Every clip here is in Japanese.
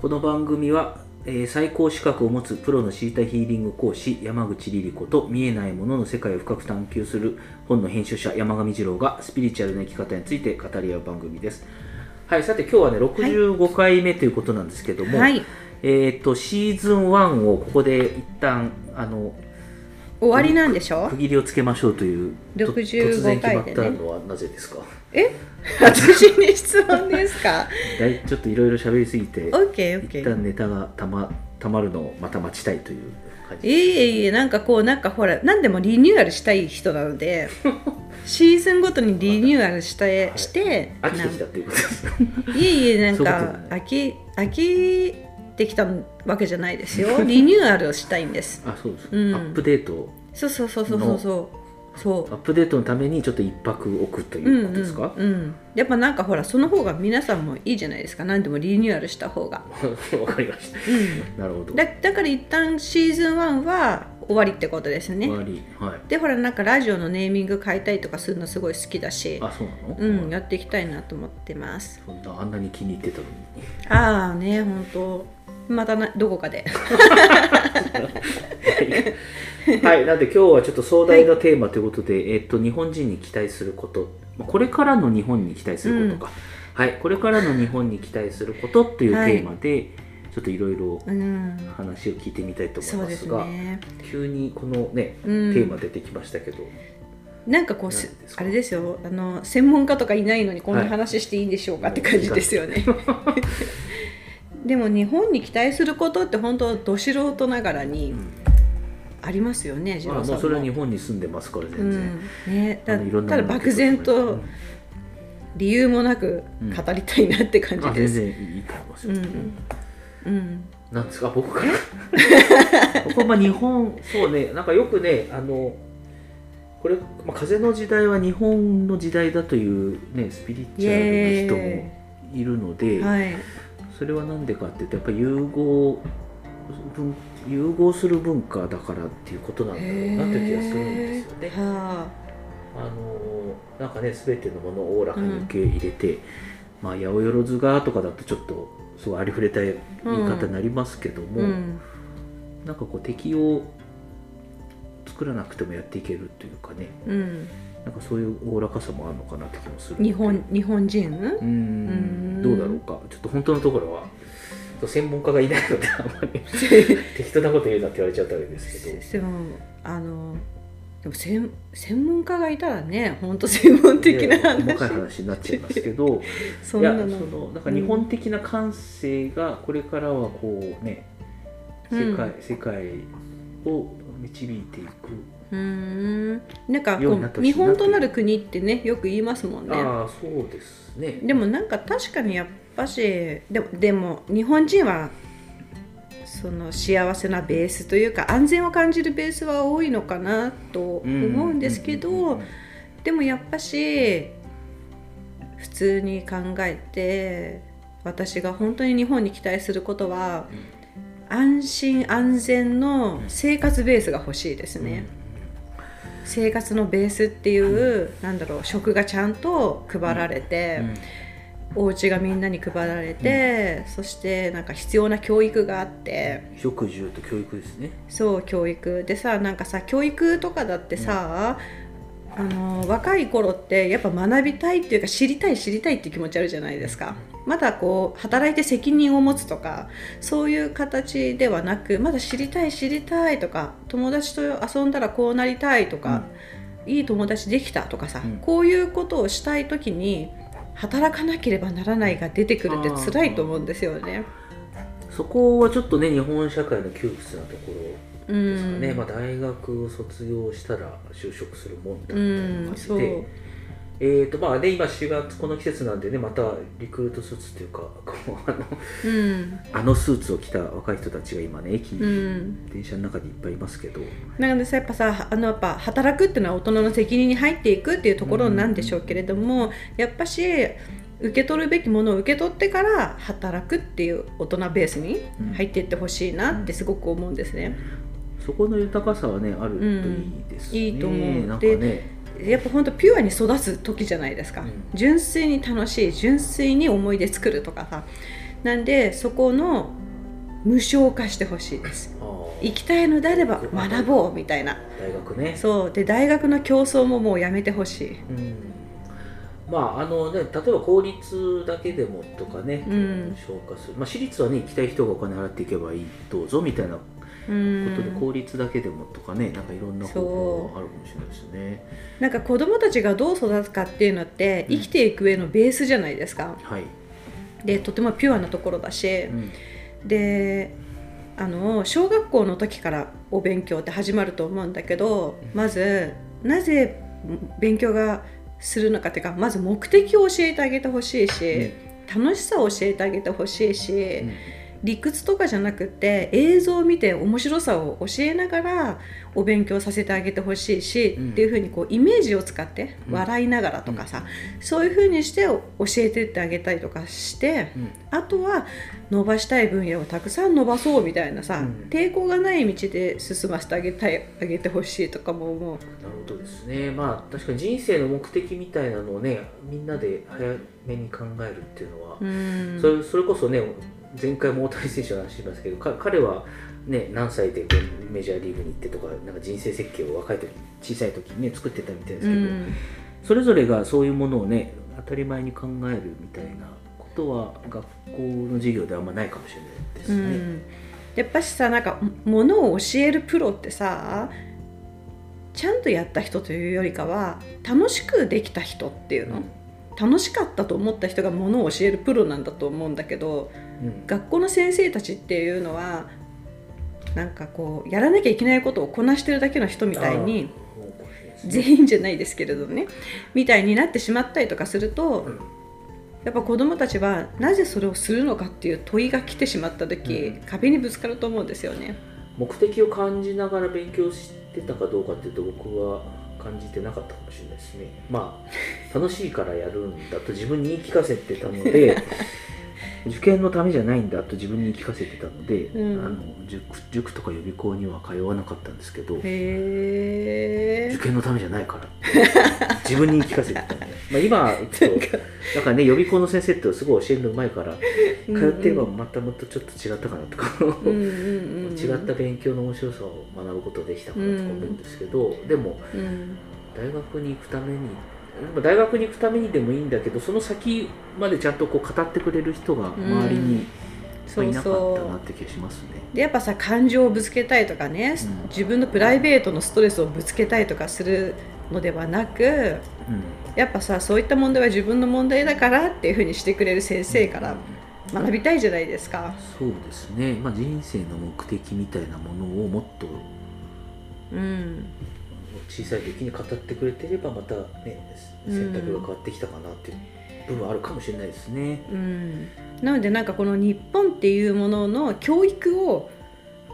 この番組は、えー最高資格を持つプロのシータヒーリング講師山口リリ子と見えないものの世界を深く探求する本の編集者山上二郎がスピリチュアルな生き方について語り合う番組です。はいさて今日はね65回目ということなんですけども、はい。えっ、とシーズン1をここで一旦あの終わりなんでしょ区切りをつけましょうというと65突然決まったのはなぜですか？え？私に質問ですか？だいちょっといろいろ喋りすぎて ?OKOK 一旦ネタがたまたまるのをまた待ちたいという感じ。いえいえいえなんかこうなんかほら何でもリニューアルしたい人なのでシーズンごとにリニューアルしたいして、飽きてきたっていうことですね。なんいえいえなんか飽き飽きてきたわけじゃないですよ。リニューアルをしたいんです。あそうです、うん。アップデートそうそうそうそうそうそう。そアップデートのためにちょっと一泊置くとういうことですか、うんうんうん、やっぱなんかほらその方が皆さんもいいじゃないですか。何でもリニューアルした方が、わかりました。うん、なるほど。だだから一旦シーズン1は終わりってことですね。終わり。はい。でほらなんかラジオのネーミング変えたりとかするのすごい好きだし。あそうなの、うんやっていきたいなと思ってます。そんなあんなに気に入ってたのに。ああね本当またなどこかで。はい、なんで今日はちょっと壮大なテーマということで、えっと日本人に期待すること、まあこれからの日本に期待することか、はい、これからの日本に期待することというテーマで、ちょっといろいろうん。話を聞いてみたいと思いそうですますが、ね。急にこのね、うん。テーマ出てきましたけど、なんかこうあれですよ。あの専門家とかいないのにこんな話していいんでしょうかって感じですよね、でも日本に期待することって本当ど素人ながらにありますよね次まあ、郎さんも。もうそれは日本に住んでますからう全然。ん。ね、ただ漠然うとん。理由もなく語りたいなって感じです。然いいと思いますよ。うんうん。なんですか僕から。僕はまあ日本そうねなんかよくねあのこれ、まあ、風の時代は日本の時代だというねスピリチュアルな人もいるので、はい、それは何でかっていうとやっぱり融合文融合する文化だからっていうことなんだろうなという気がするんですよね。はあのなんかね全てのものをおおらかに受け入れて、まあ八百万がとかだとちょっとすごいありふれた言い方になりますけども、あ、うん、なんかこう敵を作らなくてもやっていけるというかね。うん、なんかそういうおおらかさもあるのかなって気もする日本日本人、うーんん。どうだろうか。ちょっと本当のところは専門家がいないのであんまり。適当なこと言うなって言われちゃったわけですけど。でもあのでも専専門家がいたらね本当専門的なね話。細かい話になっちゃいますけど。いやそんなの。そのなんか日本的な感性がこれからはこうね世界,、世界を導いていくうーん。なんかこう見本となる国ってねよく言いますもんね。ああそうですね。でもなんか確かにやっぱしでもでも日本人はその幸せなベースというか安全を感じるベースは多いのかなと思うんですけうんうんうんどでもやっぱし普通に考えて私が本当に日本に期待することは安心安全の生活ベースが欲しいですね。生活のベースっていう、なんだろう食がちゃんと配られて、お家がみんなに配られて、そしてなんか必要な教育があって。食住と教育ですね。そう教育。でさなんかさ教育とかだってさ、あの若い頃ってやっぱ学びたいっていうか知りたい知りたいっていう気持ちあるじゃないですか。まだこう働いて責任を持つとかそういう形ではなくまだ知りたい知りたいとか友達と遊んだらこうなりたいとか、いい友達できたとかさ、うん。こういうことをしたい時に働かなければならないが出てくるって辛いと思うんですよね。そこはちょっとね日本社会の窮屈なところうですかね、んまあ、大学を卒業したら就職するもんだみたういなん感じで、えーとまあね、今4月この季節なんでねまたリクルートスーツというかこうあのうん。あのスーツを着た若い人たちが今ね駅、うん。電車の中にいっぱいいますけど。なのでさやっぱさあのやっぱ働くっていうのは大人の責任に入っていくっていうところなんでしょうけれども、やっぱし受け取るべきものを受け取ってから働くっていう大人ベースに入っていってほしいなってすごく思うんですね。そこの豊かさはねあるといいですね、うんいいと思う。なんかね。やっぱ本当ピュアに育つ時じゃないですか、うん。純粋に楽しい純粋に思い出作るとかさ。なんでそこの無償化してほしいです。行きたいのであれば学ぼうみたいな。大学ね。そう。で大学の競争ももうやめてほしい。うん。まああのね、例えば公立だけでもとかね、うん。消化する、まあ、私立はね行きたい人がお金払っていけばいいどうぞみたいなこうん。とで、公立だけでもとかねなんかいろんな方法があるかもしれないですね。なんか子供たちがどう育つかっていうのってうん。生きていく上のベースじゃないですか。はい、でとてもピュアなところだし。うん。であの小学校の時からお勉強って始まると思うんだけどまずなぜ勉強がするのかっていうかまず目的を教えてあげてほしいし、楽しさを教えてあげてほしいし、うん理屈とかじゃなくて映像を見て面白さを教えながらお勉強させてあげてほしいし、うん。っていうふうにこうイメージを使ってうん。笑いながらとかさ、そういうふうにして教えてってあげたりとかしてうん。あとは伸ばしたい分野をたくさん伸ばそうみたいなさ、うん。抵抗がない道で進ませてあげたいあげてほしいとかも思う。なるほどですね。まあ確かに人生の目的みたいなのをねみんなで早めに考えるっていうのは、うん。それそれこそね前回も大谷選手の話しますけどか彼は、ね、何歳でこうメジャーリーグに行ってとかなんか人生設計を若い時小さい時にね作ってたみたいですけど、うん。それぞれがそういうものをね当たり前に考えるみたいなことは学校の授業ではあんまないかもしれないですね。うん、やっぱしさなんかものを教えるプロってさちゃんとやった人というよりかは楽しくできた人っていうの、楽しかったと思った人がものを教えるプロなんだと思うんだけどうん学校の先生たちっていうのはなんかこうやらなきゃいけないことをこなしてるだけの人みたいに全員じゃないですけれどねみたいになってしまったりとかするとうん。やっぱ子どもたちはなぜそれをするのかっていう問いが来てしまった時、うん。壁にぶつかると思うんですよね。目的を感じながら勉強してたかどうかっていうと僕は感じてなかったかもしれないですね。まあ楽しいからやるんだと自分に言い聞かせてたので 受験のためじゃないんだと自分に言い聞かせてたので、うん。あの塾塾とか予備校には通わなかったんですけどへ受験のためじゃないから。自分に言い聞かせてたんで、まあ、今行くとなんか。ね予備校の先生ってすごい教えるのうまいからえ通ってればまたもっとちょっと違ったかなとか、違った勉強の面白さを学ぶことできたかなとか思うんですけど、でもうん。大学に行くためにまあ大学に行くためにでもいいんだけどその先までちゃんとこう語ってくれる人が周りにそういなかったなそって気がしますね。うでやっぱさ感情をぶつけたいとかね、うん。自分のプライベートのストレスをぶつけたいとかするのではなくうんやっぱさそういった問題は自分の問題だからっていうふうにしてくれる先生から学びたいじゃないですか。そうですね、まあ、人生の目的みたいなものをもっとうん小さい時に語ってくれてればまたね選択が変わってきたかなっていう部分はあるかもしれないですね。うん、なのでなんかこの日本っていうものの教育を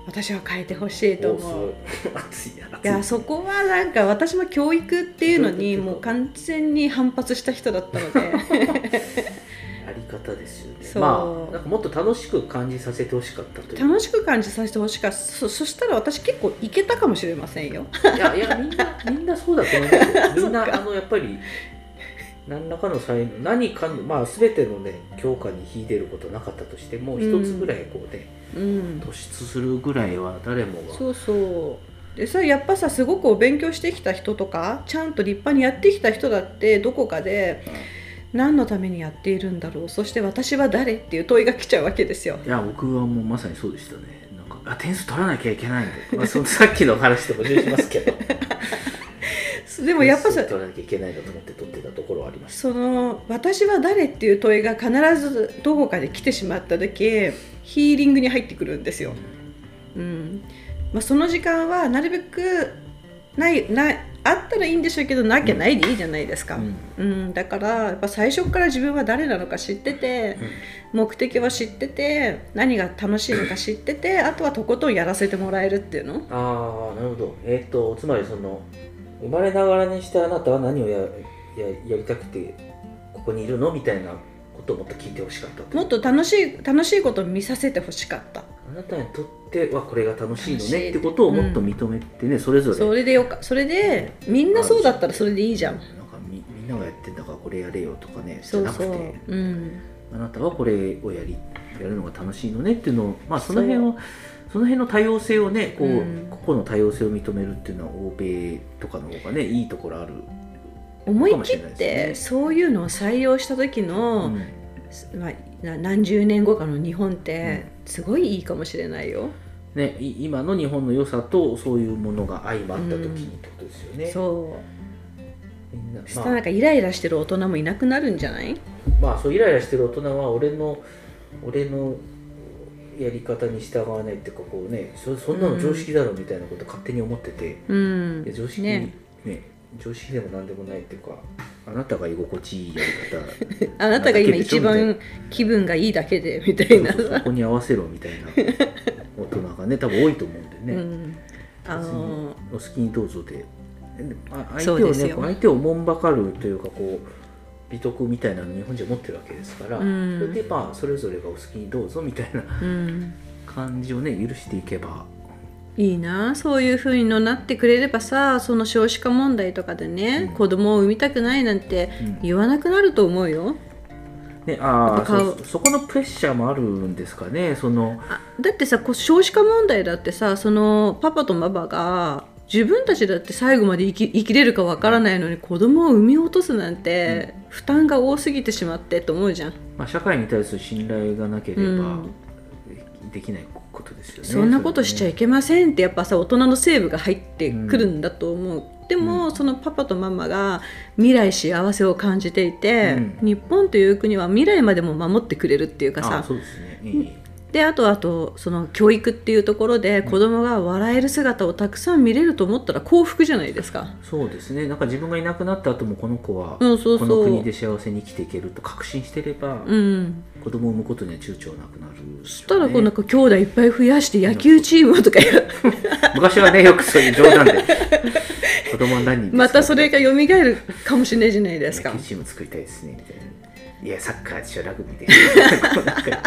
私は変えてほしいと思う。いやそこはなんか私も教育っていうのにもう完全に反発した人だったので あり方ですよね。そうまあなんかもっと楽しく感じさせてほしかったという。楽しく感じさせてほしかったそそしたら私結構いけたかもしれませんよ。いやいやみんな みんなそうだと思いますよ。みんなあのやっぱり何らかの才能何かのまあ全てのね教科に秀でることなかったとしても一うんつぐらいこうね、うん、突出するぐらいは誰もがそうそうでさやっぱさすごくお勉強してきた人とかちゃんと立派にやってきた人だってどこかで何のためにやっているんだろう。そして私は誰っていう問いが来ちゃうわけですよ。いや僕はもうまさにそうでしたね。なんかあ点数取らなきゃいけないんだ、まあ、そのさっきの話と矛盾しますけど。でもやっぱ取らなきゃいけないと思って取ってたところはありました。その私は誰っていう問いが必ずどこかで来てしまった時ヒーリングに入ってくるんですよ。うん。まあ、その時間はなるべくないないあったらいいんでしょうけどなきゃないでいいじゃないですか、うん。うん。だからやっぱ最初から自分は誰なのか知ってて目的は知ってて何が楽しいのか知っててあとはとことんやらせてもらえるっていうの。ああなるほど。えっ、とつまりその生まれながらにしてあなたは何をやややりたくてここにいるの？みたいなことをもっと聞いてほしかったと。もっと楽しい楽しいことを見させてほしかったあなたにとってはこれが楽しいのねってことをもっと認めてね、それぞれ。それでよかそれでみんなそうだったらそれでいいじゃん。なんかみみんながやってんだからこれやれよとかねじゃなくて。うん。あなたはこれをやりやるのが楽しいのねっていうのを、まあ、その辺をその辺の多様性をねこう、うん。個々の多様性を認めるっていうのは欧米とかの方がねいいところある、思いかもし切ってそういうのを採用した時の、うん。まあ、な何十年後かの日本ってすごいいいかもしれないよ。ね、い今の日本の良さとそういうものが相まった時にってことですよね。そう。みんなそしたらなんかイライラしてる大人もいなくなるんじゃない？まあ、まあそうイライラしてる大人は俺の俺のやり方に従わないっていうかこうねそそんなの常識だろみたいなこと勝手に思ってて、うん。いや常識ね。ね常識でも何でもないっていうかあなたが居心地いいやり方。あなたが今一番気分がいいだけでみたいな。そこに合わせろみたいな。大人がね多分多いと思うんでね、うん、あのお好きにどうぞで。相手をね相手をおもんばかるというかこう美徳みたいなのを日本人は持ってるわけですから、うん。それでまあそれぞれがお好きにどうぞみたいなうん、感じをね許していけばいいな。そういう風にのなってくれればさその少子化問題とかでね、うん。子供を産みたくないなんてうん。言わなくなると思うよ。ねああやっぱ顔。そそこのプレッシャーもあるんですかねその。あだってさ少子化問題だってさそのパパとママが自分たちだって最後まで生き生きれるかわからないのに子供を産み落とすなんて、負担が多すぎてしまってと思うじゃん、まあ、社会に対する信頼がなければうん。できないことですよね。そんなことしちゃいけけませんってやっぱさ大人のセーブが入ってくるんだと思う、でも、そのパパとママが未来幸せを感じていて、うん日本という国は未来までも守ってくれるっていうかあさね。であとあとその教育っていうところで子供が笑える姿をたくさん見れると思ったら幸福じゃないですか。そうですね。なんか自分がいなくなった後もこの子はこの国で幸せに生きていけると確信してれば、うん、子供を産むことには躊躇なくなる、そしたらこうなんか兄弟いっぱい増やして野球チームとか 昔はねよくそういう冗談で。子供は何人またそれが蘇るかもしれないじゃないですか。野球。チーム作りたいですねみたいないやサッカーでしょラグビーで。こうなんか言っ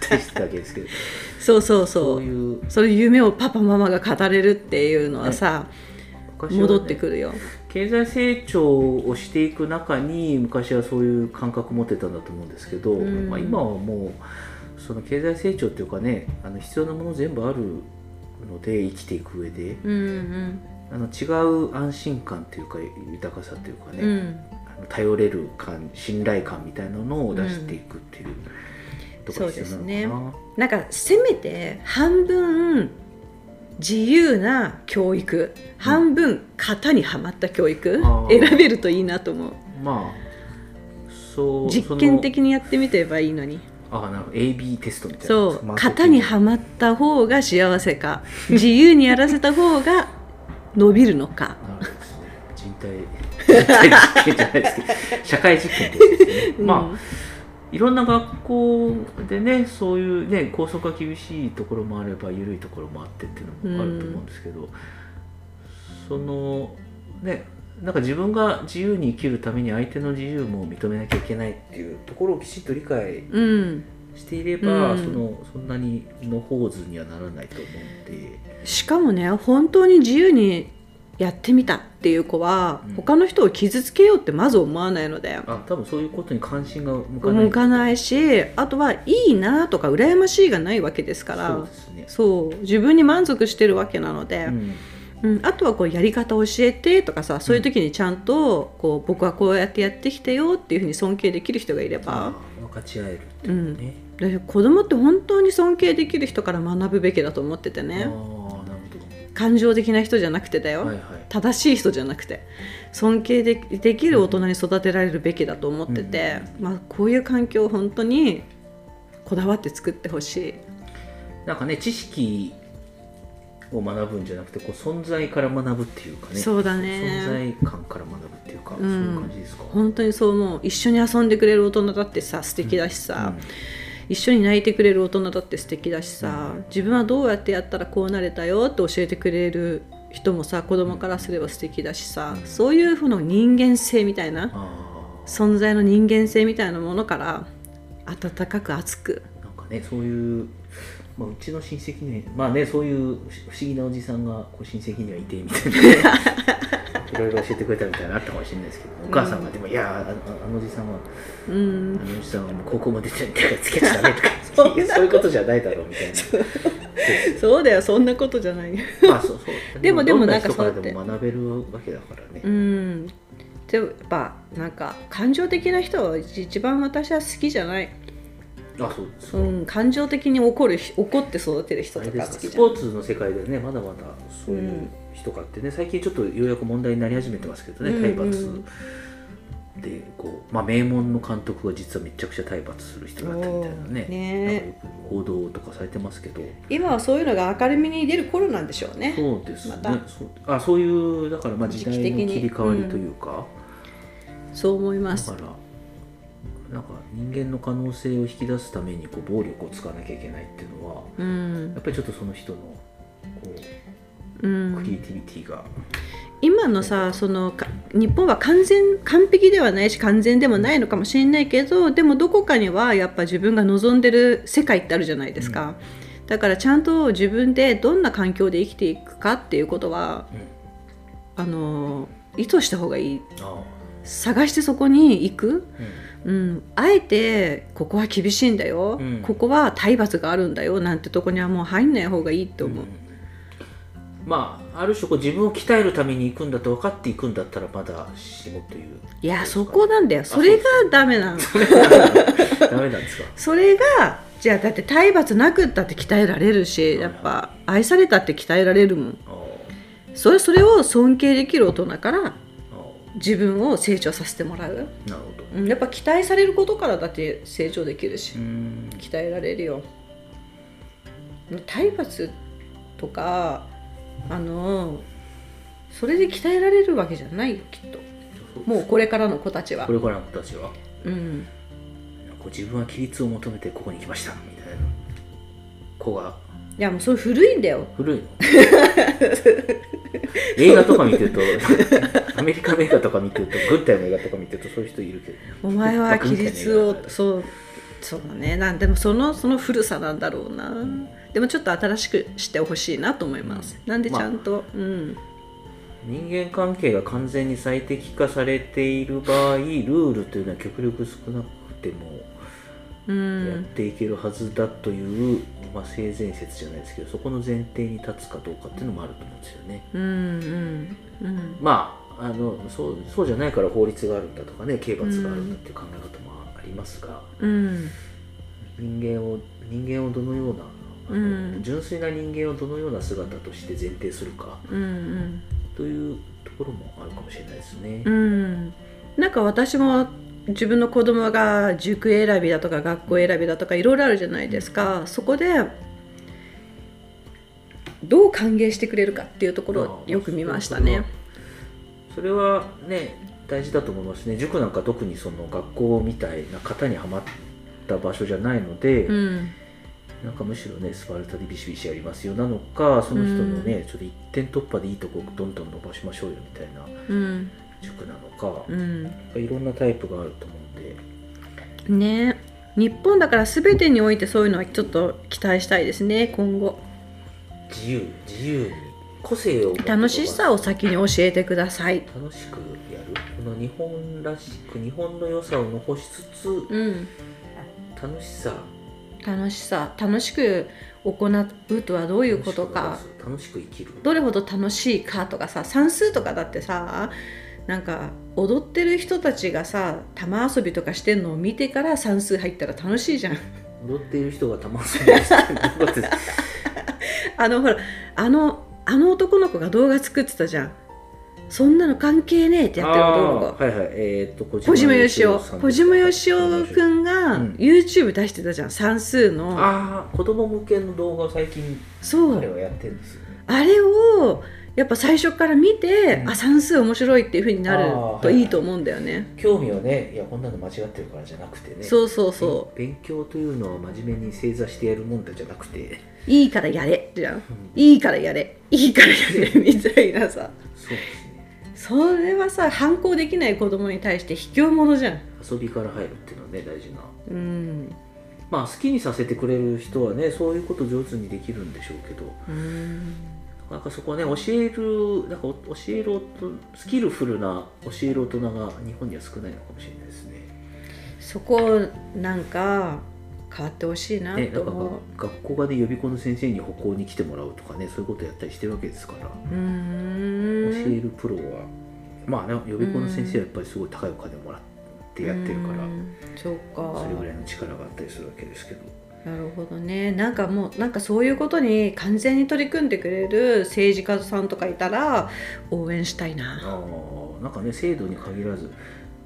たりしてたわけですけど。そうそうそそうういう。それ夢をパパママが語れるっていうのはさ、昔はね。戻ってくるよ。経済成長をしていく中に昔はそういう感覚を持ってたんだと思うんですけど、うん。まあ、今はもうその経済成長っていうかねあの必要なもの全部あるので生きていく上で。うんうん。あの違う安心感っていうか豊かさというかね、うん、頼れる感信頼感みたいなのを出していくっていう、ところが必要なのかな。なんかせめて半分自由な教育半分型にはまった教育選べるといいなと思う。まあそう実験的にやってみてればいいのに。あなるほど AB テストみたいな。そう。型にはまった方が幸せか 自由にやらせた方が伸びるのか。なるほどですね。人体実験じゃないですけど、社会実験ですね。まあ、いろんな学校でね、そういうね、校則が厳しいところもあれば、緩いところもあってっていうのもあると思うんですけど、その、ね、なんか自分が自由に生きるために相手の自由も認めなきゃいけないっていうところをきちっと理解うん。していれば、うん。そのそんなにのほうずにはならないと思うんで、しかもね本当に自由にやってみたっていう子は、うん。他の人を傷つけようってまず思わないのであ多分そういうことに関心が向かない。向かないしあとはいいなとか羨ましいがないわけですから。そうね。自分に満足してるわけなので、うん。うん。あとはこうやり方を教えてとかさそういう時にちゃんとこう僕はこうやってやってきたよっていうふうに尊敬できる人がいれば。あ、分かち合えるっていうね、で子供って本当に尊敬できる人から学ぶべきだと思っててね感情的な人じゃなくてだよ、どはいはい。正しい人じゃなくて。尊敬でできる大人に育てられるべきだと思ってて、まあ、こういう環境を本当にこだわって作ってほしい。なんかね知識を学ぶんじゃなくてこう存在から学ぶっていうかね。そうだね。存在感から学ぶっていうか、ん。そういう感じですか、本当にそう思う。一緒に遊んでくれる大人だってさ素敵だしさ、一緒に泣いてくれる大人だって素敵だしさ、うん。自分はどうやってやったらこうなれたよって教えてくれる人もさ子供からすれば素敵だしさ、うんそういうふうな人間性みたいなあ存在の人間性みたいなものから温かく熱く。あなんかねそういう、まあ、うちの親戚にまあねそういう不思議なおじさんがこう親戚にはいてみたいなこ いろいろ教えてくれたみたいなのあったかもしれないですけどお母さんがでも「いやあのあのおじさんはうん。あのおじさんはもう高校まで出てるからつけちゃダメ」とかそういうことじゃないだろうみたいな。そう。だよそんなことじゃない。まあそうそう。でもでもなんかそうやって学べるわけだからね、うん。でもやっぱなんか感情的な人は一番私は好きじゃない、あそうですうん、感情的に怒る怒って育てる人とかか好きじゃない。スポーツの世界でねまだまだそういう人があってね最近ちょっとようやく問題になり始めてますけどねうん体罰。でこう、まあ、名門の監督が実はめちゃくちゃ体罰する人だったみたいなね。ね。報道とかされてますけど。今はそういうのが明るみに出る頃なんでしょうね。そうですね、また。そうあそういうだからまあ時代の切り替わりというか、そう思います。だからなんか人間の可能性を引き出すためにこう暴力を使わなきゃいけないっていうのはうん。やっぱりちょっとその人のこううクリエイティビティが、今のさそのか日本は完全完璧ではないし完全でもないのかもしれないけどでもどこかにはやっぱ自分が望んでる世界ってあるじゃないですか、だからちゃんと自分でどんな環境で生きていくかっていうことはうん。あの意図した方がいい。あ探してそこに行く、あうん。うん、あえてここは厳しいんだよ、うん。ここは体罰があるんだよ。なんてとこにはもう入んない方がいいと思う、まあある種こう自分を鍛えるために行くんだと分かっていくんだったらまだしもという。いやそこなんだよ。それがダメなの。ダメなんですか。それがじゃあだって体罰なくったって鍛えられるしやっぱ愛されたって鍛えられるもん。あそれそれを尊敬できる大人から自分を成長させてもらう、あなるほど。うん、やっぱ期待されることからだって成長できるしうん。鍛えられるよ。体罰とかあのそれで鍛えられるわけじゃないよきっと。もうこれからの子たちは。これからの子たちは。うん。こう自分は規律を求めてここに来ましたみたいな。子が。いやもうそれ古いんだよ。古いの？映画とか見てると アメリカの映画とか見てると軍隊の映画とか見てるとそういう人いるけどお前は規律をそうそうだね。なんでもそのその古さなんだろうな、でもちょっと新しくしてほしいなと思います、なんでちゃんと、うん。人間関係が完全に最適化されている場合ルールというのは極力少なくてもうやっんていけるはずだという、まあ、性善説じゃないですけどそこの前提に立つかどうかっていうのもあると思うんですよね。うんうんうん。まああのそうそうじゃないから法律があるんだとかね刑罰があるんだっていう考え方もありますが、うん。人間を人間をどのようなうん。純粋な人間をどのような姿として前提するかうんうん。というところもあるかもしれないですね。うん。なんか私も自分の子供が塾選びだとか学校選びだとかいろいろあるじゃないですか。そこでどう歓迎してくれるかっていうところをよく見ましたね。それはね大事だと思いますね。塾なんか特にその学校みたいな型にはまった場所じゃないので、うんなんかむしろねスパルタでビシビシやりますよなのかその人のね、ちょっと一点突破でいいとこどんどん伸ばしましょうよみたいなうん。塾なのか、うん。いろんなタイプがあると思うんで。ね。日本だから全てにおいてそういうのはちょっと期待したいですね今後。自由自由に個性を楽しさを先に教えてください。楽しくやる？この日本らしく日本の良さを残しつつうん。楽しさ楽しさ楽しく行うとはどういうことか。楽しく生きる。どれほど楽しいかとかさ算数とかだってさなんか踊ってる人たちがさ玉遊びとかしてんのを見てから算数入ったら楽しいじゃん。踊っている人がたまんそうですって。どういうことですあのほらあのあの男の子が動画作ってたじゃんそんなの関係ねえってやってる男。の子はいはい。えー、っと小小島よしお。小島よしおくんがうん。YouTube 出してたじゃん。算数の。ああ子供向けの動画を最近そう。彼はやってるんですよね。あれをやっぱ最初から見て、うん。あ算数面白いっていう風になるといい。と思うんだよね、興味はねいやこんなの間違ってるからじゃなくてね。そうそうそ勉強というのは真面目に正座してやるもんだじゃなくて、ういいからやれじゃん。うんいいからやれ。いいからやれみたいなさ。そう。ですねそれはさ反抗できない子供に対して卑怯者じゃん。遊びから入るっていうのはね大事な。うん。まあ好きにさせてくれる人はねそういうこと上手にできるんでしょうけど。うん。なんかそこはね教えるなんか教えるスキルフルな教える大人が日本には少ないのかもしれないですね。そこなんか変わってほしいなね、なんかと思う。学校がで予備校の先生に歩行に来てもらうとかねそういうことやったりしてるわけですから、うーん。教えるプロはまあね予備校の先生はやっぱりすごい高いお金をもらってやってるから、うん。そうか。それぐらいの力があったりするわけですけど。なるほどね。なんかもうなんかそういうことに完全に取り組んでくれる政治家さんとかいたら応援したいな。あーなんかね制度に限らず。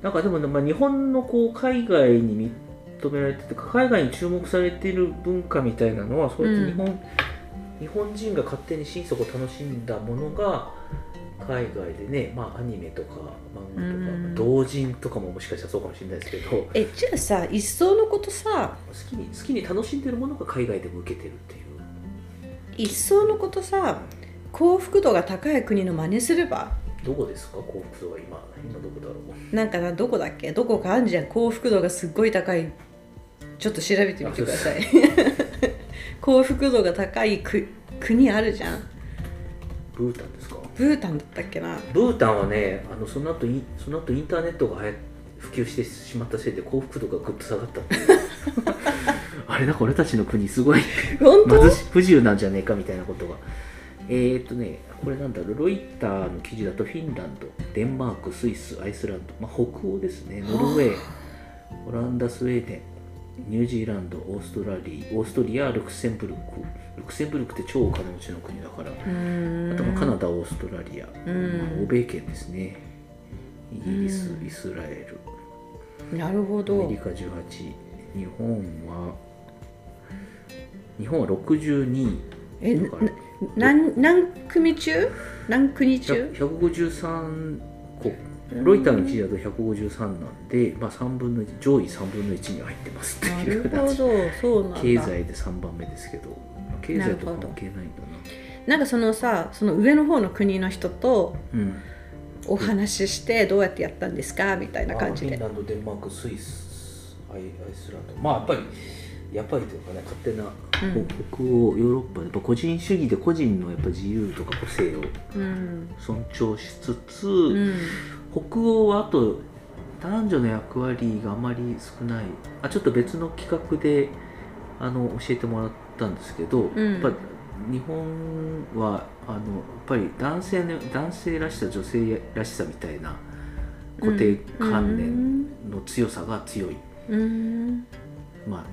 なんかでもね、まあ、日本のこう海外に認められてて海外に注目されている文化みたいなのはそうやって日本,、日本人が勝手に心底楽しんだものが海外でね、まあ、アニメとか漫画とか、うん。同人とかももしかしたらそうかもしれないですけど好えじゃあさ一層のことさきに好きに楽しんでるものが海外でも受けてるっていう。一層のことさ幸福度が高い国の真似すれば？どこですか？幸福度は今。今どこだろう？なんかなどこだっけ？どこかあんじゃん。幸福度がすっごい高いちょっと調べてみてください。幸福度が高いく国あるじゃん。ブータンですか？ブータンだったっけな。ブータンはねあのその後インその後インターネットが普及してしまったせいで幸福度がぐっと下がったっていう。あれなんか俺たちの国すごい本当？貧し不自由なんじゃねえかみたいなことが。えー、っとねこれなんだろう？ロイターの記事だとフィンランドデンマークスイスアイスランド、まあ、北欧ですね。ノルウェーオランダスウェーデンニュージーランドオーストラリオーストリアルクセンブルク。ルクセンブルクって超お金持ちの国だから。あとまあカナダ、オーストラリア、欧米圏ですね。イギリスう、ん。イスラエル、なるほアメどリカ18、日本は、日本は62位。え何何組中？何国中？100 153個、ロイターの記事だと153なんで、まあ、3分の1上位3分の1に入ってますってないうるほど。そうなんだ。経済で3番目ですけど、まあ経済と関係ないんだな。んかそのさその上の方の国の人とお話ししてどうやってやったんですか？みたいな感じで。あフィンランド、デンマーク、スイス、アイアイスランド、まあやっぱり、やっぱりというかね、勝手な、うん。北欧、ヨーロッパで、やっぱ個人主義で個人のやっぱ自由とか個性をうん。尊重しつつ、うん北欧はあと、男女の役割があまり少ない、あちょっと別の企画であの教えてもらったんですけど、うん。やっぱ日本はあのやっぱり男性の男性らしさ女性らしさみたいな固定観念の強さが強い、うん。まあ、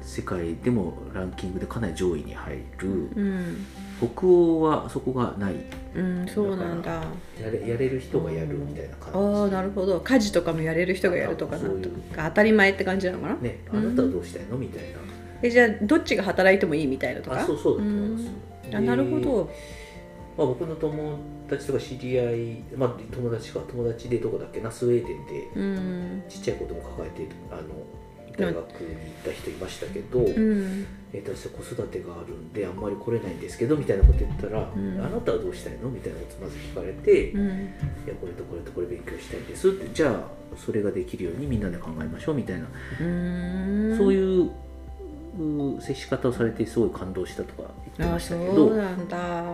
世界でもランキングでかなり上位に入る。うん北欧はそこがない。うんそうなんだ。やれやれる人がやるみたいな感じ。ああなるほど。家事とかもやれる人がやるとかなそういう。当たり前って感じなのかな？ねあなたはどうしたいの？みたいな。えじゃあどっちが働いてもいいみたいなとか？あそうそうだと思います。あなるほでどまあ、僕の友達とか知り合い、まあ、友達か友達でどこだっけな？スウェーデンでうん。ちっちゃい子供抱えてあの大学に行った人いましたけど、うんえー、私は子育てがあるんであんまり来れないんですけどみたいなこと言ったら、んあなたはどうしたいの？みたいなことまず聞かれて、いうんやこれとこれとこれ勉強したいんですってじゃあそれができるようにみんなで考えましょうみたいな、うん。そういうう接し方をされてすごい感動したとか言ってまあしたけどそうなんだ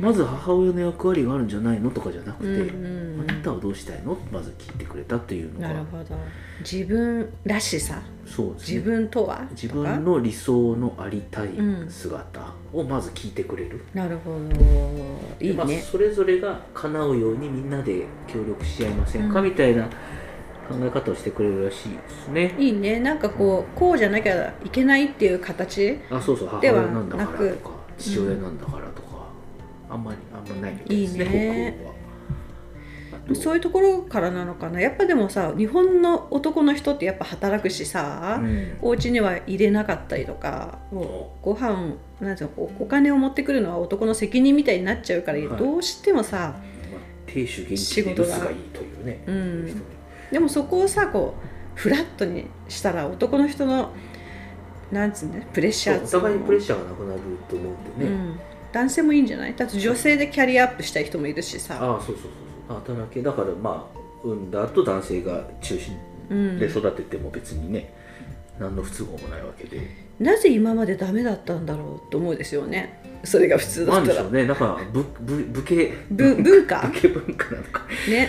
まず母親の役割があるんじゃないのとかじゃなくて、うんうんあなたはどうしたいの？まず聞いてくれたっていうのが。なるほど。自分らしさ。そうですね。自分とは？自分の理想のありたいうん姿をまず聞いてくれる、なるほど。いでまあ、いねそれぞれが叶うようにみんなで協力し合いませんか、うん。みたいな考え方をしてくれるらしいですね。いいね。なんかこうこうじゃなきゃいけないっていう形あそうそう。母では親なんだからとか父親なんだからあんまりあんまりないみたいですねそういうところからなのかな？やっぱでもさ日本の男の人ってやっぱ働くしさ、うん。お家には入れなかったりとかもう。ご飯なんていうのおお金を持ってくるのは男の責任みたいになっちゃうから、はい。どうしてもさまあ、亭主元気で留守がいいというね、うん。でもそこをさこうフラットにしたら男の人のなんつうのプレッシャーお互いにプレッシシャーがなくなると思うんでね、うん、男性もいいんじゃない？だって女性でキャリアアップしたい人もいるしさ、ああそうそうそう。そう働け。だからまあ産んだ後男性が中心うん、で育てても別にね、何の不都合もないわけで。なぜ今までダメだったんだろうと思うですよね。それが普通だったら。なんでしょうね。なんかぶぶ武家。ぶ文化？武家文化なのか。ね。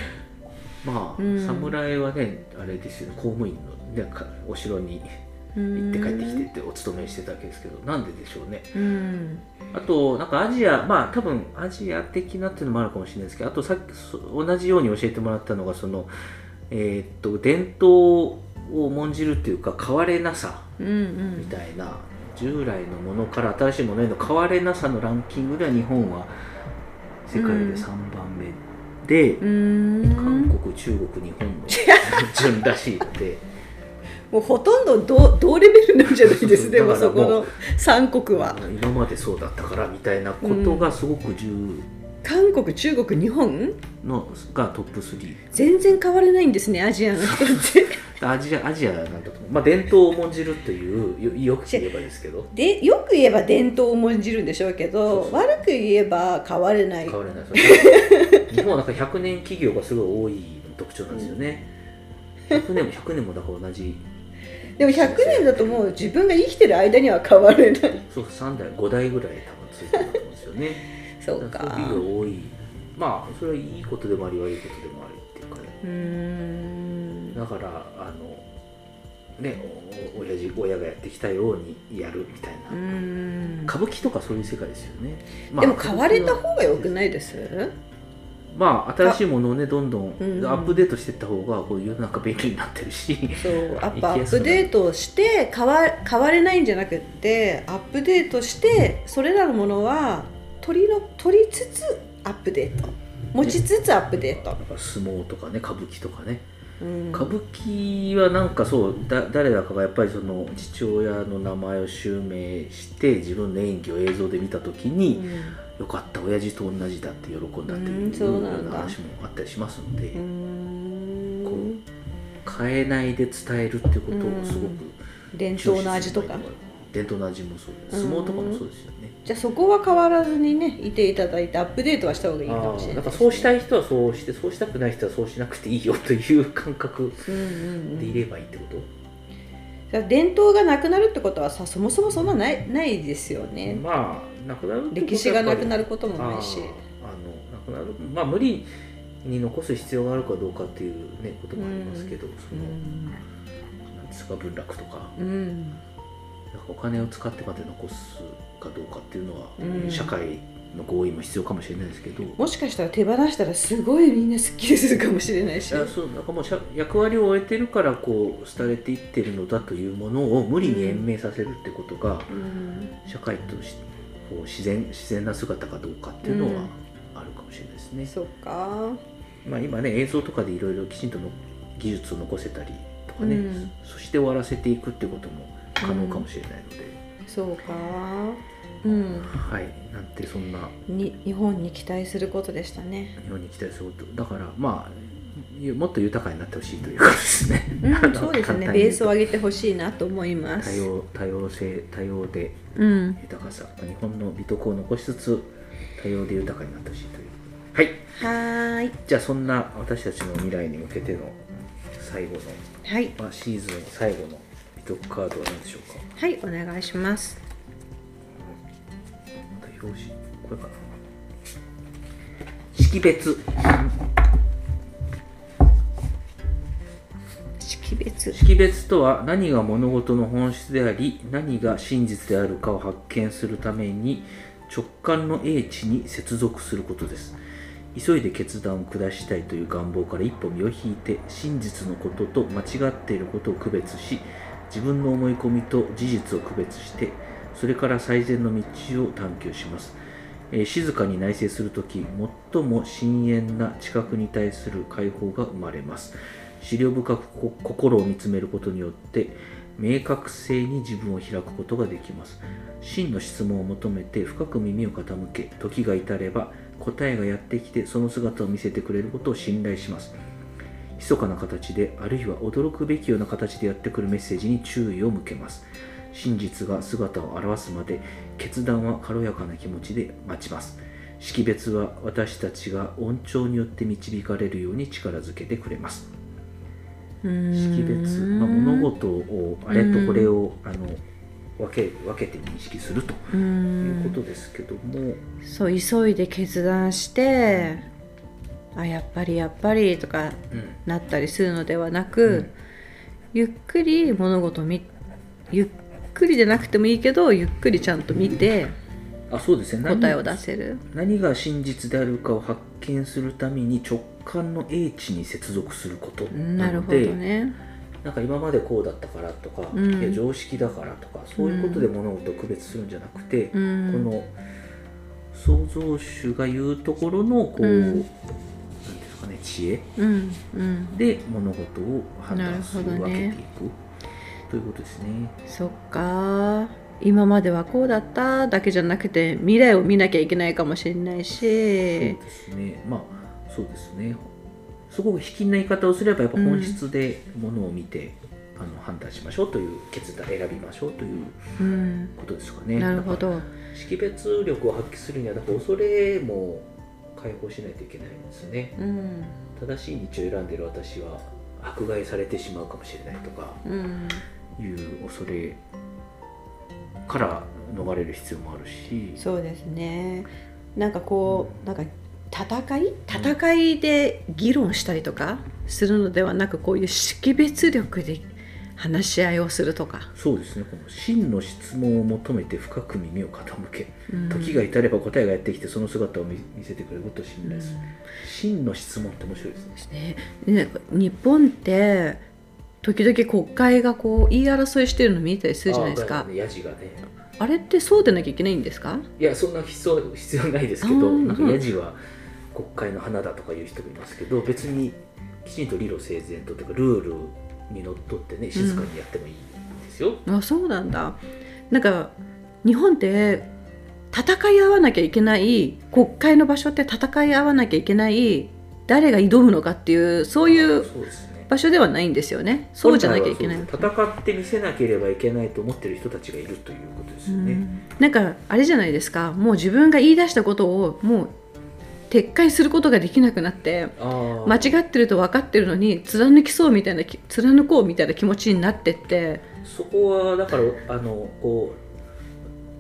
まあ、うん。侍はねあれですよね。公務員の、ね、かお城に行って帰ってきてってお勤めしてたわけですけどなんででしょうね。うん。あとなんかアジアまあ多分アジア的なっていうのもあるかもしれないですけどあとさっきそ同じように教えてもらったのがそのえーっと伝統を重んじるっていうか変われなさうんうん。みたいな従来のものから新しいものへの変われなさのランキングでは日本は世界で3番目で、うーん。韓国中国日本の 順らしいのでもうほとんど同同レベルなんじゃないです。でもそこの三国は。今までそうだったからみたいなことがすごく重韓国中国日本？のがトップ3全然変われないんですねアジアの人って。アジアアジアなんだとまあ、伝統を重んじるというよよく言えばですけど。でよく言えば伝統を重んじるんでしょうけど悪く言えば変われない。変わらない。日本はなんか100年企業がすごい多い特徴なんですよね、100年も100年もだから同じでも100年だともう自分が生きてる間には変われない。そう3代5代ぐらい多分ついてると思うんですよね。そうか。そういう多い。まあそれはいいことでもあり悪いことでもあるっていうかね。うーん。だからあのねお親父親がやってきたようにやるみたいな、歌舞伎とかそういう世界ですよね、まあでも変われた方が良くないです？まあ新しいものをねどんどんうんアップデートしていった方がこう世の中便利になってるしそう。アップアップデートして変わ変われないんじゃなくってアップデートしてそれらのものは取りの取りつつアップデート。持ちつつアップデート。だ、から相撲とかね歌舞伎とかね。うん。歌舞伎はなんかそうだ誰だかがやっぱりその父親の名前を襲名して自分の演技を映像で見た時に、よかった親父と同じだって喜んだっていうような話もあったりしますので、こ変えないで伝えるってことをすごく伝統の味とか。伝統の味もそうです。相撲とかもそうですよね。じゃあそこは変わらずにねいていただいてアップデートはした方がいいかもしれないあーだからそうしたい人はそうしてそうしたくない人はそうしなくていいよという感覚うんうんうん。でいればいいってこと、伝統がなくなるってことはさそもそもそんなないないですよね。まあなくなる歴史がなくなるることもないし。あのなくなる。まあ無理に残す必要があるかどうかっていうねこともありますけど、そのなんですか文楽とか。うん、かお金を使ってまで残すかどうかっていうのは、うん。社会の合意も必要かもしれないですけど。もしかしたら手放したらすごいみんなすっきりするかもしれないし。いやそうなんかもう社役割を終えてるからこう廃れていってるのだというものを無理に延命させるってことが、うん。社会としこう自然自然な姿かどうかっていうのはうん。あるかもしれないですね。そっか。まあ、今ね映像とかでいろいろきちんとの技術を残せたりとかね、うん。そして終わらせていくってことも可能かもしれないので、そうか。うん。はい。なんてそんな。に日本に期待することでしたね。日本に期待すること。だからまあゆもっと豊かになってほしいというかですね、うんそうですね。ベースを上げてほしいなと思います。多様多様性多様でうん。豊かさ日本の美徳を残しつつ多様で豊かになってほしいという。はい。はーい。じゃあそんな私たちの未来に向けての最後の、はい。まあ、シーズン最後の美徳カードは何でしょうか？はいお願いします。また表紙これかな。識別識別。識別とは何が物事の本質であり何が真実であるかを発見するために直感の英知に接続することです。急いで決断を下したいという願望から一歩身を引いて真実のことと間違っていることを区別し自分の思い込みと事実を区別してそれから最善の道を探求します。えー静かに内省するとき最も深遠な知覚に対する解放が生まれます。資料深く心を見つめることによって明確性に自分を開くことができます。真の質問を求めて深く耳を傾け時が至れば答えがやってきてその姿を見せてくれることを信頼します。密かな形であるいは驚くべきような形でやってくるメッセージに注意を向けます。真実が姿を現すまで決断は軽やかな気持ちで待ちます。識別は私たちが恩寵によって導かれるように力づけてくれます。識別、まあ、物事をあれとこれをあの分け分けて認識するとういうんことですけども、そう急いで決断してあやっぱりやっぱりとかうん。なったりするのではなく、うん。ゆっくり物事を見ゆっくりじゃなくてもいいけどゆっくりちゃんと見てあそうですね。答えを出せる。何が真実であるかを発見するために直感の英知に接続することなるほどなのでね。なんか今までこうだったからとか、うん。いや常識だからとかそういうことで物事を区別するんじゃなくて、うん、この創造主が言うところのこう、うん。なんですかね知恵で物事を判断するね分けていく。ということですね。そっか今まではこうだっただけじゃなくて未来を見なきゃいけないかもしれないし。そうですね。まあそうですね。すごく卑近な言い方をすればやっぱ本質で物を見て、あの判断しましょうという決断選びましょうといううん、ことですかね。なるほど識別力を発揮するにはなんか恐れも解放しないといけないんですね。うん正しい道を選んでる私は迫害されてしまうかもしれないとかうんいう恐れから逃れる必要もあるし。そうですね。なんかこうなんか戦い？戦いで議論したりとかするのではなくこういう識別力で話し合いをするとか、そうですね。この真の質問を求めて深く耳を傾けうん。時が至れば答えがやってきてその姿を見見せてくれることを信頼する、真の質問って面白いですね。ね。ね日本って時々国会がこう言い争いしてるの見たりするじゃないですか。あね。あれってそうでなきゃいけないんですか？いやそんな必要 必要ないですけどうんなんかヤジは国会の花だとかいう人もいますけど別にきちんと理路整然とというかルールにのっとってね静かにやってもいいんですよ、あそうなんだ。なんか日本って戦い合わなきゃいけない国会の場所って戦い合わなきゃいけない誰が挑むのかっていうそういうそうですね場所ではないんですよね。そうじゃなきゃいけない戦ってみせなければいけないと思ってる人たちがいるということですよね、うん。なんかあれじゃないですか。もう自分が言い出したことをもう撤回することができなくなって間違ってると分かってるのに貫きそうみたいなき貫こうみたいな気持ちになってって。そこはだからあのこう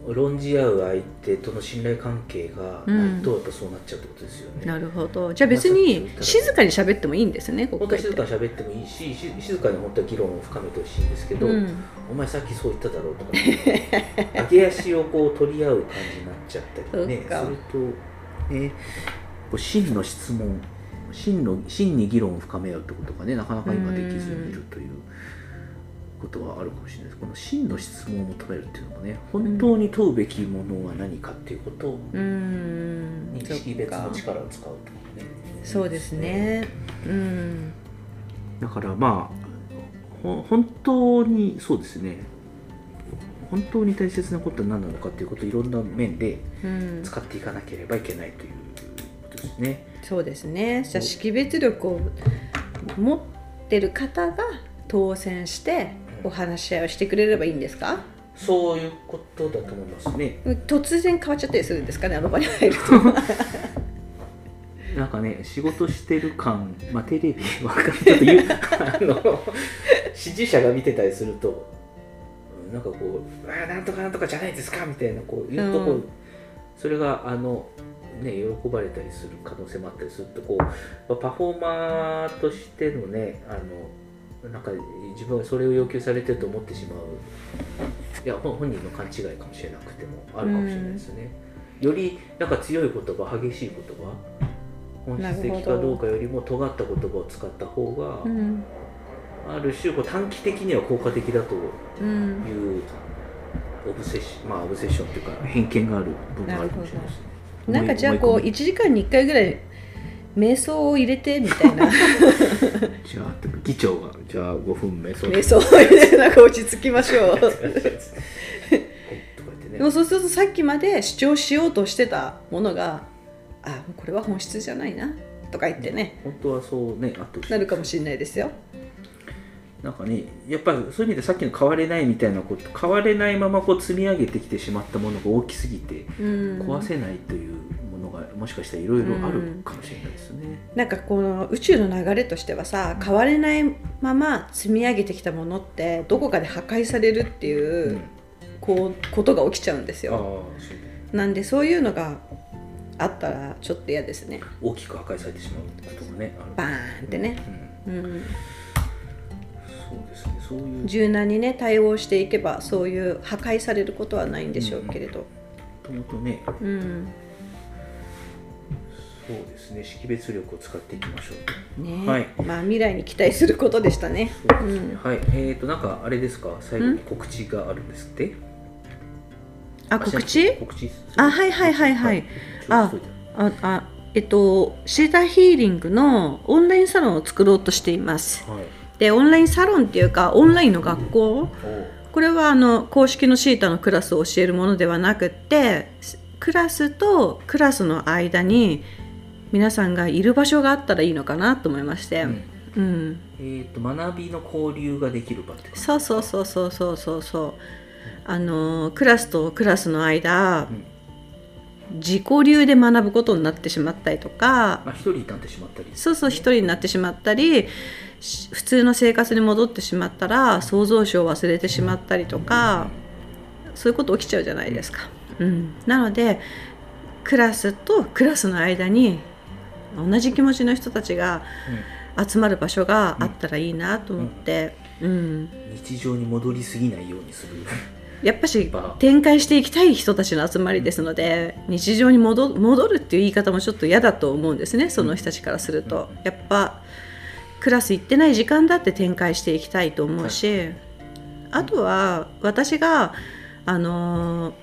論じ合う相手との信頼関係がないとやっぱそうなっちゃうってことですよね、なるほど。じゃあ別に静かに喋ってもいいんですね国本当は会って静かに喋ってもいいしし静かに本当は議論を深めてほしいんですけど、うん。お前さっきそう言っただろうとか、上げ足をこう取り合う感じになっちゃったりねするとね真の質問真の真に議論を深め合うってことがねなかなか今できずにいるということはあるかもしれないです。この真の質問を求めるっていうのもね本当に問うべきものは何かっていうことうん。にそっ識別のか力を使うとかね。そうですね。うん。だからまあほ本当にそうですね。本当に大切なことは何なのかっていうことをいろんな面でうん。使っていかなければいけないということですね。そうですね。じゃあ識別力を持ってる方が当選してお話し合いをしてくれればいいんですか？そういうことだと思いますね。突然変わっちゃったりするんですかね？あの場に入ると。なんかね仕事してる感、まあ、テレビわかんないちょっと言うあの支持者が見てたりするとうんなんかこう「ああなんとかなんとかじゃないですか」みたいなこう言うとこう、うん。それがあのね喜ばれたりする可能性もあったりするとこうまあパフォーマーとしてのねあのなんか自分はそれを要求されてると思ってしまう。いや本本人の勘違いかもしれなくてもあるかもしれないですね、よりなんか強い言葉激しい言葉本質的かどうかよりも尖った言葉を使った方が、うん。ある種こう短期的には効果的だとうんいうオブセッションまあオブセッションっていうか偏見がある部分があるかもしれないですね。なんかじゃあこう思い込み1時間に1回ぐらい瞑想を入れてみたいな。じゃあ議長がじゃあ5分目そう瞑想を入れてなんか落ち着きましょう。でもそうするとさっきまで主張しようとしてたものがあこれは本質じゃないなとか言ってね。本当はそうねあってほしいなるかもしれないですよ。なんかねやっぱりそういう意味でさっきの変われないみたいなこと変われないままこう積み上げてきてしまったものが大きすぎてうん。壊せないというものがもしかしたらいろいろあるかもしれないですね。なんかこの宇宙の流れとしてはさ変われないまま積み上げてきたものってどこかで破壊されるっていう、うん。こうことが起きちゃうんですよ。なんでそういうのがあったらちょっと嫌ですね。大きく破壊されてしまうことがねバーンってね、うん。うん、そうですねそういう。柔軟にね対応していけばそういう破壊されることはないんでしょうけれど、もともとねうんそうですね。識別力を使っていきましょうねはい。まあ未来に期待することでしたね。はい。えっ、となんかあれですか？最後に告知があるんですって？あ告知？告知あはいはいはいはい。あああえっとシータヒーリングのオンラインサロンを作ろうとしています。はい。でオンラインサロンっていうかオンラインの学校？これはあの公式のシータのクラスを教えるものではなくってクラスとクラスの間に皆さんがいる場所があったらいいのかなと思いまして、うん。うん、えっ、と学びの交流ができる場ってそうそうそうそうそうそうそう。あのクラスとクラスの間、自己流で学ぶことになってしまったりとか。まあ一人になってしまったり？そうそう一人になってしまったりし普通の生活に戻ってしまったら創造主を忘れてしまったりとかそういうこと起きちゃうじゃないですか。うん、なのでクラスとクラスの間に同じ気持ちの人たちが集まる場所があったらいいなと思って、うん、日常に戻りすぎないようにする。やっぱし場展開していきたい人たちの集まりですので日常に戻戻るっていう言い方もちょっと嫌だと思うんですねその人たちからすると。やっぱクラス行ってない時間だって展開していきたいと思うし、あとは私があのー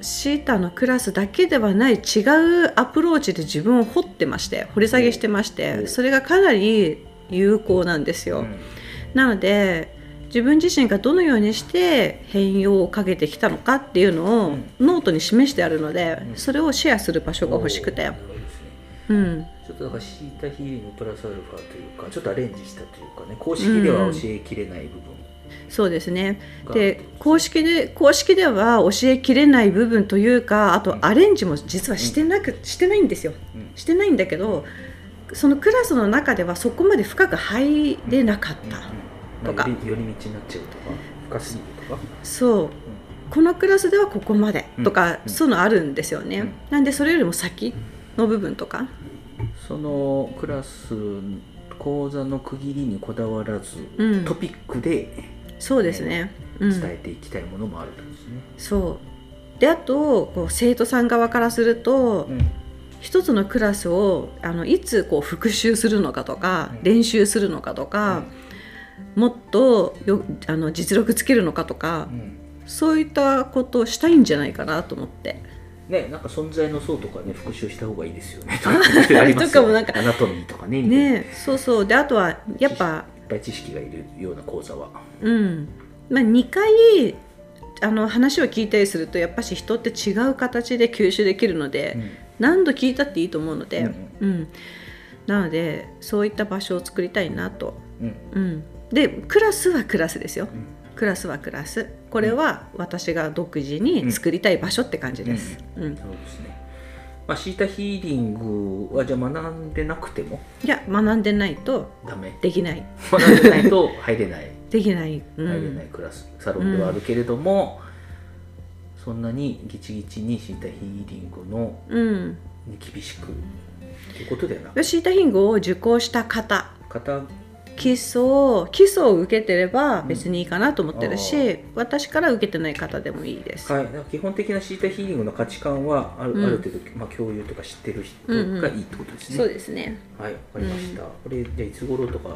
シータのクラスだけではない違うアプローチで自分を掘ってまして掘り下げしてましおてそれがかなり有効なんですよ。うん。なので自分自身がどのようにして変容をかけてきたのかっていうのをうん。ノートに示してあるので、うん。それをシェアする場所が欲しくて。うん。ちょっとだからシータヒーリングプラスアルファというかちょっとアレンジしたというかね公式では教えきれない部分そうですね。が、で公式で公式では教えきれない部分というかあとアレンジも実はしてなく、してないんですよ。うん。してないんだけどそのクラスの中ではそこまで深く入れなかった、うんとか。まあ寄り道になっちゃうとか深すぎるとか？そう。このクラスではここまでとか、うん。そういうのあるんですよね、うん。なんでそれよりも先の部分とか？そのクラス講座の区切りにこだわらず、うん。トピックでそうですね、うん。伝えていきたいものもあるとですね、そう。であとこう生徒さん側からすると、うん。一つのクラスをあのいつこう復習するのかとか、うん。練習するのかとか、もっとよあの実力つけるのかとか、うん。そういったことをしたいんじゃないかなと思って。ね、なんか存在の層とかね復習した方がいいですよね。とかもなんかアナトミーとかね。ねそうそう。であとはやっぱぱい知識がいるような講座は。うん。まあ、2回あの話を聞いたりするとやっぱし人って違う形で吸収できるので、うん。何度聞いたっていいと思うので、うん。うん。なのでそういった場所を作りたいなと、うん。うん、でクラスはクラスですよ。うん。クラスはクラス。これは私が独自に作りたい場所って感じです、うん。そうですね。まあ、シータヒーリングはじゃあ学んでなくても？いや学んでないとダメ。できない。学んでないと入れない。できない、う入れないん、クラス、サロンではあるけれども、そんなにギチギチにシータヒーリングのうん、厳しくということではな。くシータヒングを受講した方。方基礎基礎を受けてれば別にいいかなと思ってるし、私から受けてない方でもいいです、はい、基本的なシータヒーリングの価値観はある,、うん。ある程度、まあ、共有とか知ってる人がいいってことですね。そうですね。はい、わかりました。これ、じゃあいつ頃とか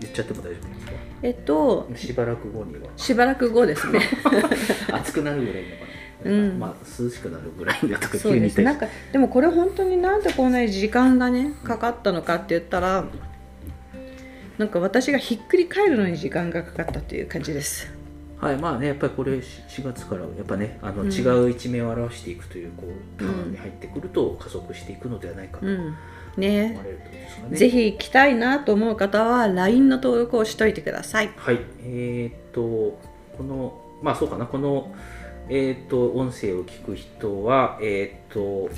言っちゃっても大丈夫ですか？えっとしばらく後には。しばらく後ですね。暑くなるぐらいのかな。うん。まあ、涼しくなるぐらいだとかそうです。なんかでもこれ本当になんでこんなに時間がねかかったのかって言ったらなんか私がひっくり返るのに時間がかかったという感じです。はい、まあね、やっぱりこれし4月からやっぱね、あのうん。違う一面を表していくというこうターンに入ってくると加速していくのではないかとうん。ね。ね。ぜひ来たいなと思う方は LINE の登録をしといてください。はい、えーっと、この、まあそうかな、このえっ、と音声を聞く人はえっ、と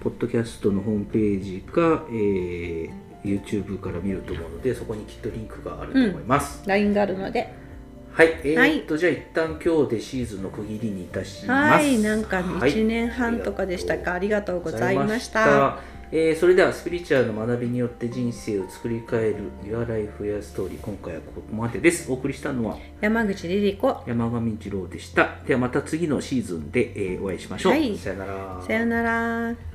ポッドキャストのホームページか、えー YouTube から見ると思うのでそこにきっとリンクがあると思います、LINE があるので。はい。えはい。っ、と、じゃあ一旦今日でシーズンの区切りにいたします。はい。なんかはい。1年半とかでしたか、ありがとうございました。ございました。えーそれではスピリチュアルの学びによって人生を作り変える Your Life Your Story 今回はここまでです。お送りしたのは山口リリ子。山上二郎でした。ではまた次のシーズンで、えーお会いしましょう、はい。さよなら。さよなら